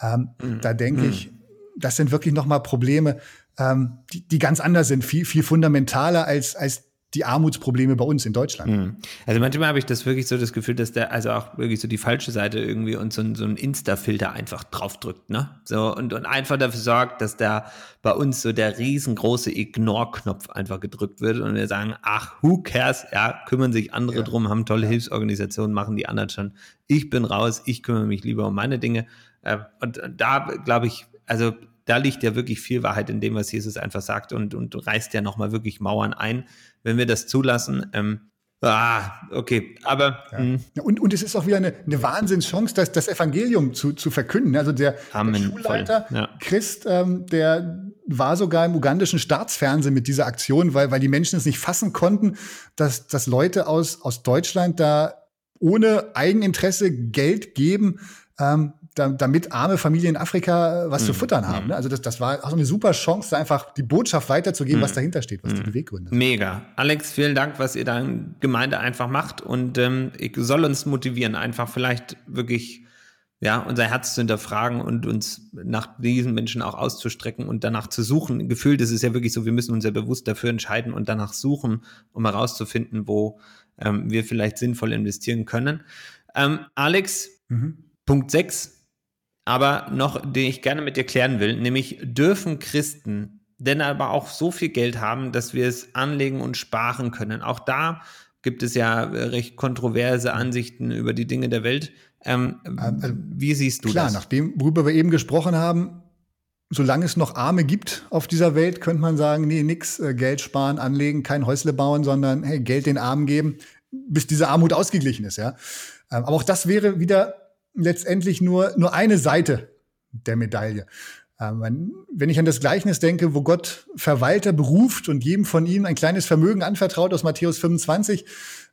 Ähm, mhm. Da denke mhm. ich, das sind wirklich nochmal Probleme, ähm, die, die ganz anders sind, viel, viel fundamentaler als, als die Armutsprobleme bei uns in Deutschland. Mhm. Also manchmal habe ich das wirklich so das Gefühl, dass der, also auch wirklich so die falsche Seite irgendwie uns so, ein, so ein Insta-Filter einfach draufdrückt, ne? So, und, und einfach dafür sorgt, dass da bei uns so der riesengroße Ignore-Knopf einfach gedrückt wird und wir sagen, ach, who cares? Ja, kümmern sich andere ja. drum, haben tolle ja. Hilfsorganisationen, machen die anderen schon. Ich bin raus, ich kümmere mich lieber um meine Dinge. Äh, und da glaube ich, also da liegt ja wirklich viel Wahrheit in dem, was Jesus einfach sagt und, und reißt ja nochmal wirklich Mauern ein. Wenn wir das zulassen, ähm, Ah, okay. Aber. Ja. Hm. Und, und es ist auch wieder eine, eine Wahnsinnschance, das, das Evangelium zu, zu verkünden. Also der, der Schulleiter ja. Christ, ähm, der war sogar im ugandischen Staatsfernsehen mit dieser Aktion, weil, weil die Menschen es nicht fassen konnten, dass, dass Leute aus, aus Deutschland da ohne Eigeninteresse Geld geben, ähm, da, damit arme Familien in Afrika äh, was mhm. zu futtern haben. Mhm. Ne? Also das, das war auch so eine super Chance, einfach die Botschaft weiterzugeben, mhm. was dahinter steht, was die mhm. Beweggründe sind. Mega. Alex, vielen Dank, was ihr da in Gemeinde einfach macht und ähm, ich soll uns motivieren, einfach vielleicht wirklich ja, unser Herz zu hinterfragen und uns nach diesen Menschen auch auszustrecken und danach zu suchen. Gefühlt ist es ja wirklich so, wir müssen uns ja bewusst dafür entscheiden und danach suchen, um herauszufinden, wo ähm, wir vielleicht sinnvoll investieren können. Ähm, Alex, mhm. Punkt 6 aber noch, den ich gerne mit dir klären will, nämlich dürfen Christen denn aber auch so viel Geld haben, dass wir es anlegen und sparen können. Auch da gibt es ja recht kontroverse Ansichten über die Dinge der Welt. Ähm, also, wie siehst du klar, das? Klar, nach dem, worüber wir eben gesprochen haben, solange es noch Arme gibt auf dieser Welt, könnte man sagen, nee, nix, äh, Geld sparen, anlegen, kein Häusle bauen, sondern hey, Geld den Armen geben, bis diese Armut ausgeglichen ist, ja. Ähm, aber auch das wäre wieder letztendlich nur, nur eine Seite der Medaille. Ähm, wenn ich an das Gleichnis denke, wo Gott Verwalter beruft und jedem von ihnen ein kleines Vermögen anvertraut aus Matthäus 25,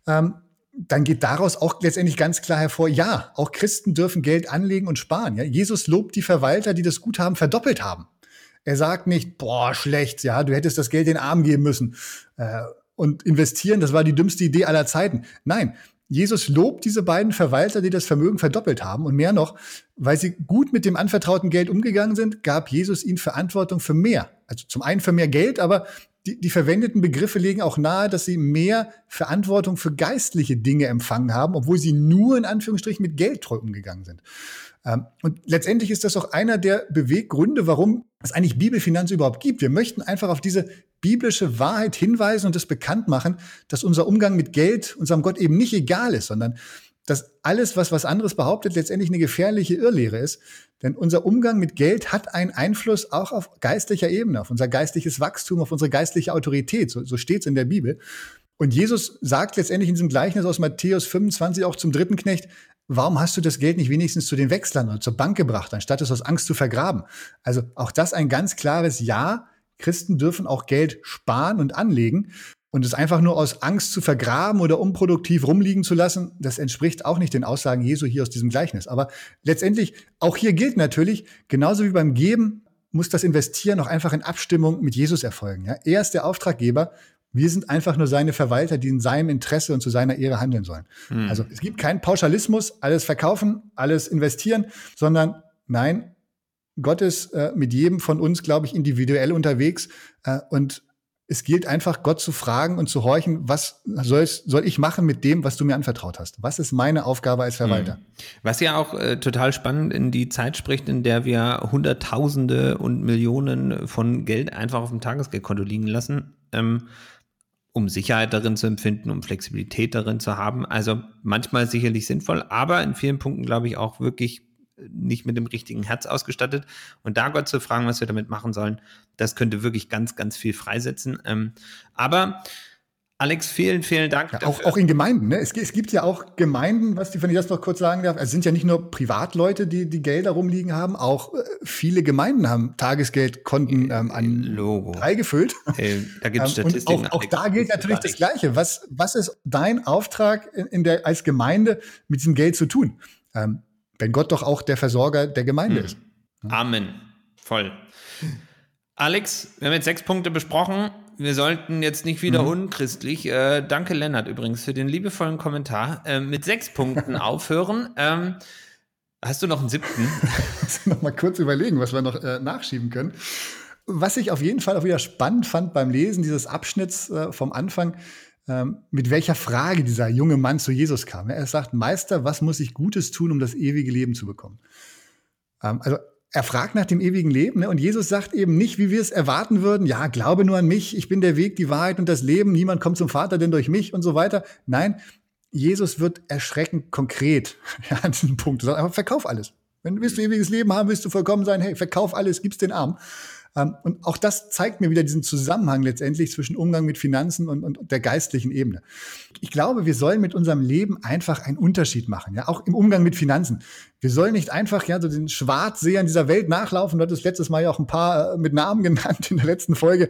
ähm, dann geht daraus auch letztendlich ganz klar hervor, ja, auch Christen dürfen Geld anlegen und sparen. Jesus lobt die Verwalter, die das Guthaben verdoppelt haben. Er sagt nicht, boah, schlecht, ja, du hättest das Geld den Armen geben müssen. Äh, und investieren, das war die dümmste Idee aller Zeiten. Nein, Jesus lobt diese beiden Verwalter, die das Vermögen verdoppelt haben. Und mehr noch, weil sie gut mit dem anvertrauten Geld umgegangen sind, gab Jesus ihnen Verantwortung für mehr. Also zum einen für mehr Geld, aber die, die verwendeten Begriffe legen auch nahe, dass sie mehr Verantwortung für geistliche Dinge empfangen haben, obwohl sie nur in Anführungsstrichen mit Geld treu umgegangen sind. Ähm, und letztendlich ist das auch einer der Beweggründe, warum es eigentlich Bibelfinanz überhaupt gibt. Wir möchten einfach auf diese biblische Wahrheit hinweisen und es bekannt machen, dass unser Umgang mit Geld unserem Gott eben nicht egal ist, sondern dass alles, was was anderes behauptet, letztendlich eine gefährliche Irrlehre ist. Denn unser Umgang mit Geld hat einen Einfluss auch auf geistlicher Ebene, auf unser geistliches Wachstum, auf unsere geistliche Autorität. So, so steht es in der Bibel. Und Jesus sagt letztendlich in diesem Gleichnis aus Matthäus 25 auch zum dritten Knecht, warum hast du das Geld nicht wenigstens zu den Wechslern oder zur Bank gebracht, anstatt es aus Angst zu vergraben? Also auch das ein ganz klares Ja. Christen dürfen auch Geld sparen und anlegen. Und es einfach nur aus Angst zu vergraben oder unproduktiv rumliegen zu lassen, das entspricht auch nicht den Aussagen Jesu hier aus diesem Gleichnis. Aber letztendlich, auch hier gilt natürlich, genauso wie beim Geben, muss das Investieren auch einfach in Abstimmung mit Jesus erfolgen. Ja? Er ist der Auftraggeber wir sind einfach nur seine Verwalter, die in seinem Interesse und zu seiner Ehre handeln sollen. Hm. Also es gibt keinen Pauschalismus, alles verkaufen, alles investieren, sondern nein, Gott ist äh, mit jedem von uns, glaube ich, individuell unterwegs äh, und es gilt einfach, Gott zu fragen und zu horchen, was soll, soll ich machen mit dem, was du mir anvertraut hast? Was ist meine Aufgabe als Verwalter? Hm. Was ja auch äh, total spannend in die Zeit spricht, in der wir Hunderttausende und Millionen von Geld einfach auf dem Tagesgeldkonto liegen lassen. Ähm, um Sicherheit darin zu empfinden, um Flexibilität darin zu haben. Also manchmal sicherlich sinnvoll, aber in vielen Punkten glaube ich auch wirklich nicht mit dem richtigen Herz ausgestattet. Und da Gott zu fragen, was wir damit machen sollen, das könnte wirklich ganz, ganz viel freisetzen. Ähm, aber Alex, vielen, vielen Dank. Ja, auch, auch in Gemeinden. Ne? Es, es, gibt ja auch Gemeinden, was die, wenn ich das noch kurz sagen darf, es sind ja nicht nur Privatleute, die die Gelder rumliegen haben, auch äh, viele Gemeinden haben Tagesgeldkonten ähm, an Logo gefüllt. Hey, da gibt es ähm, Statistiken. auch, auch da gilt natürlich das Gleiche. Was, was ist dein Auftrag in, in, der, als Gemeinde mit diesem Geld zu tun? Ähm, wenn Gott doch auch der Versorger der Gemeinde hm. ist. Amen. Voll. Alex, wir haben jetzt sechs Punkte besprochen wir sollten jetzt nicht wieder mhm. unchristlich, äh, danke Lennart übrigens für den liebevollen Kommentar, äh, mit sechs Punkten aufhören. Ähm, hast du noch einen siebten? noch mal kurz überlegen, was wir noch äh, nachschieben können. Was ich auf jeden Fall auch wieder spannend fand beim Lesen dieses Abschnitts äh, vom Anfang, ähm, mit welcher Frage dieser junge Mann zu Jesus kam. Er sagt, Meister, was muss ich Gutes tun, um das ewige Leben zu bekommen? Ähm, also er fragt nach dem ewigen Leben ne? und Jesus sagt eben nicht, wie wir es erwarten würden, ja, glaube nur an mich, ich bin der Weg, die Wahrheit und das Leben, niemand kommt zum Vater denn durch mich und so weiter. Nein, Jesus wird erschreckend konkret ja, an diesem Punkt. Er sagt einfach, verkauf alles. Wenn du willst du ewiges Leben haben, willst du vollkommen sein, hey, verkauf alles, gib's den Arm. Ähm, und auch das zeigt mir wieder diesen Zusammenhang letztendlich zwischen Umgang mit Finanzen und, und der geistlichen Ebene. Ich glaube, wir sollen mit unserem Leben einfach einen Unterschied machen, ja, auch im Umgang mit Finanzen. Wir sollen nicht einfach ja so den Schwarzsehern dieser Welt nachlaufen. Du hattest letztes Mal ja auch ein paar äh, mit Namen genannt in der letzten Folge.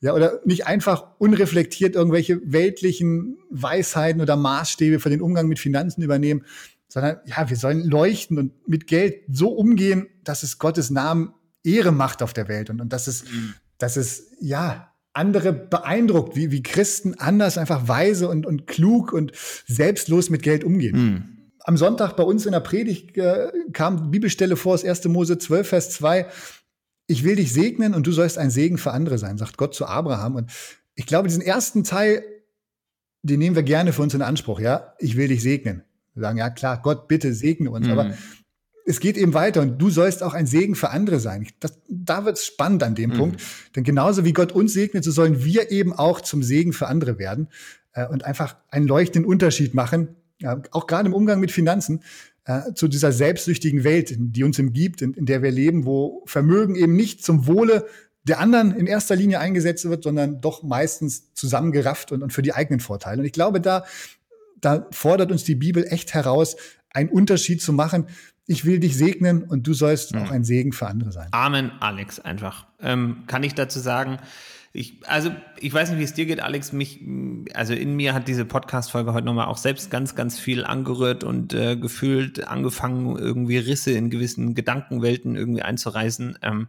Ja, oder nicht einfach unreflektiert irgendwelche weltlichen Weisheiten oder Maßstäbe für den Umgang mit Finanzen übernehmen, sondern ja, wir sollen leuchten und mit Geld so umgehen, dass es Gottes Namen Ehre macht auf der Welt und, und dass es, mhm. dass es, ja, andere beeindruckt, wie, wie Christen anders einfach weise und, und klug und selbstlos mit Geld umgehen. Mhm. Am Sonntag bei uns in der Predigt äh, kam Bibelstelle vor, das 1. Mose 12, Vers 2. Ich will dich segnen und du sollst ein Segen für andere sein, sagt Gott zu Abraham. Und ich glaube, diesen ersten Teil, den nehmen wir gerne für uns in Anspruch, ja. Ich will dich segnen. Wir sagen, ja klar, Gott, bitte segne uns. Mhm. Aber es geht eben weiter und du sollst auch ein Segen für andere sein. Das, da wird es spannend an dem mhm. Punkt. Denn genauso wie Gott uns segnet, so sollen wir eben auch zum Segen für andere werden äh, und einfach einen leuchtenden Unterschied machen, äh, auch gerade im Umgang mit Finanzen, äh, zu dieser selbstsüchtigen Welt, die uns umgibt, in, in der wir leben, wo Vermögen eben nicht zum Wohle der anderen in erster Linie eingesetzt wird, sondern doch meistens zusammengerafft und, und für die eigenen Vorteile. Und ich glaube, da, da fordert uns die Bibel echt heraus, einen Unterschied zu machen, ich will dich segnen und du sollst mhm. auch ein Segen für andere sein. Amen, Alex, einfach. Ähm, kann ich dazu sagen, ich, also ich weiß nicht, wie es dir geht, Alex. Mich, also in mir hat diese Podcast-Folge heute nochmal auch selbst ganz, ganz viel angerührt und äh, gefühlt angefangen, irgendwie Risse in gewissen Gedankenwelten irgendwie einzureißen. Ähm,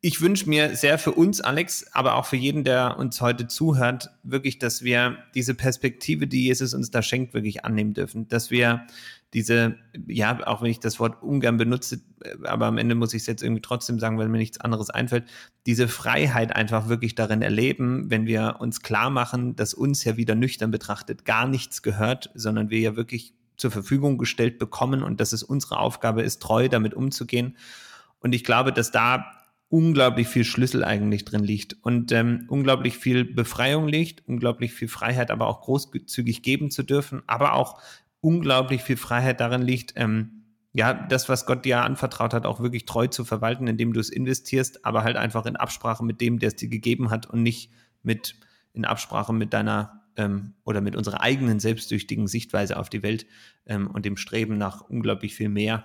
ich wünsche mir sehr für uns, Alex, aber auch für jeden, der uns heute zuhört, wirklich, dass wir diese Perspektive, die Jesus uns da schenkt, wirklich annehmen dürfen. Dass wir diese, ja, auch wenn ich das Wort ungern benutze, aber am Ende muss ich es jetzt irgendwie trotzdem sagen, weil mir nichts anderes einfällt, diese Freiheit einfach wirklich darin erleben, wenn wir uns klar machen, dass uns ja wieder nüchtern betrachtet gar nichts gehört, sondern wir ja wirklich zur Verfügung gestellt bekommen und dass es unsere Aufgabe ist, treu damit umzugehen. Und ich glaube, dass da unglaublich viel Schlüssel eigentlich drin liegt und ähm, unglaublich viel Befreiung liegt, unglaublich viel Freiheit, aber auch großzügig geben zu dürfen, aber auch unglaublich viel Freiheit darin liegt, ähm, ja, das, was Gott dir anvertraut hat, auch wirklich treu zu verwalten, indem du es investierst, aber halt einfach in Absprache mit dem, der es dir gegeben hat und nicht mit in Absprache mit deiner ähm, oder mit unserer eigenen selbstsüchtigen Sichtweise auf die Welt ähm, und dem Streben nach unglaublich viel mehr.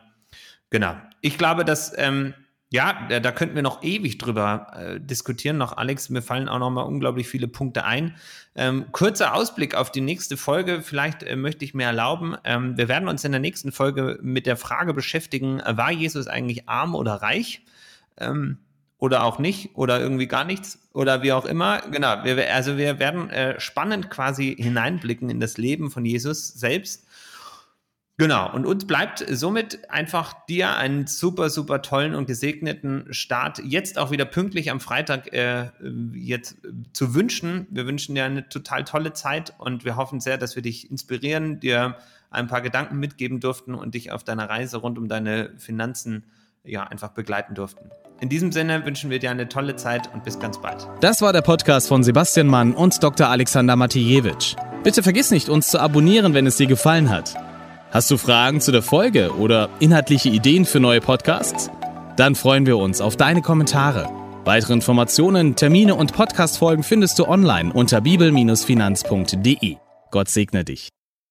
Genau. Ich glaube, dass ähm, ja, da, da könnten wir noch ewig drüber äh, diskutieren, noch Alex. Mir fallen auch noch mal unglaublich viele Punkte ein. Ähm, kurzer Ausblick auf die nächste Folge. Vielleicht äh, möchte ich mir erlauben. Ähm, wir werden uns in der nächsten Folge mit der Frage beschäftigen: War Jesus eigentlich arm oder reich? Ähm, oder auch nicht oder irgendwie gar nichts oder wie auch immer. Genau, wir, also wir werden äh, spannend quasi hineinblicken in das Leben von Jesus selbst Genau, und uns bleibt somit einfach dir einen super, super tollen und gesegneten Start jetzt auch wieder pünktlich am Freitag äh, jetzt zu wünschen. Wir wünschen dir eine total tolle Zeit und wir hoffen sehr, dass wir dich inspirieren, dir ein paar Gedanken mitgeben durften und dich auf deiner Reise rund um deine Finanzen ja einfach begleiten durften. In diesem Sinne wünschen wir dir eine tolle Zeit und bis ganz bald. Das war der Podcast von Sebastian Mann und Dr. Alexander Matijewitsch. Bitte vergiss nicht, uns zu abonnieren, wenn es dir gefallen hat. Hast du Fragen zu der Folge oder inhaltliche Ideen für neue Podcasts? Dann freuen wir uns auf deine Kommentare. Weitere Informationen, Termine und Podcastfolgen findest du online unter bibel-finanz.de. Gott segne dich.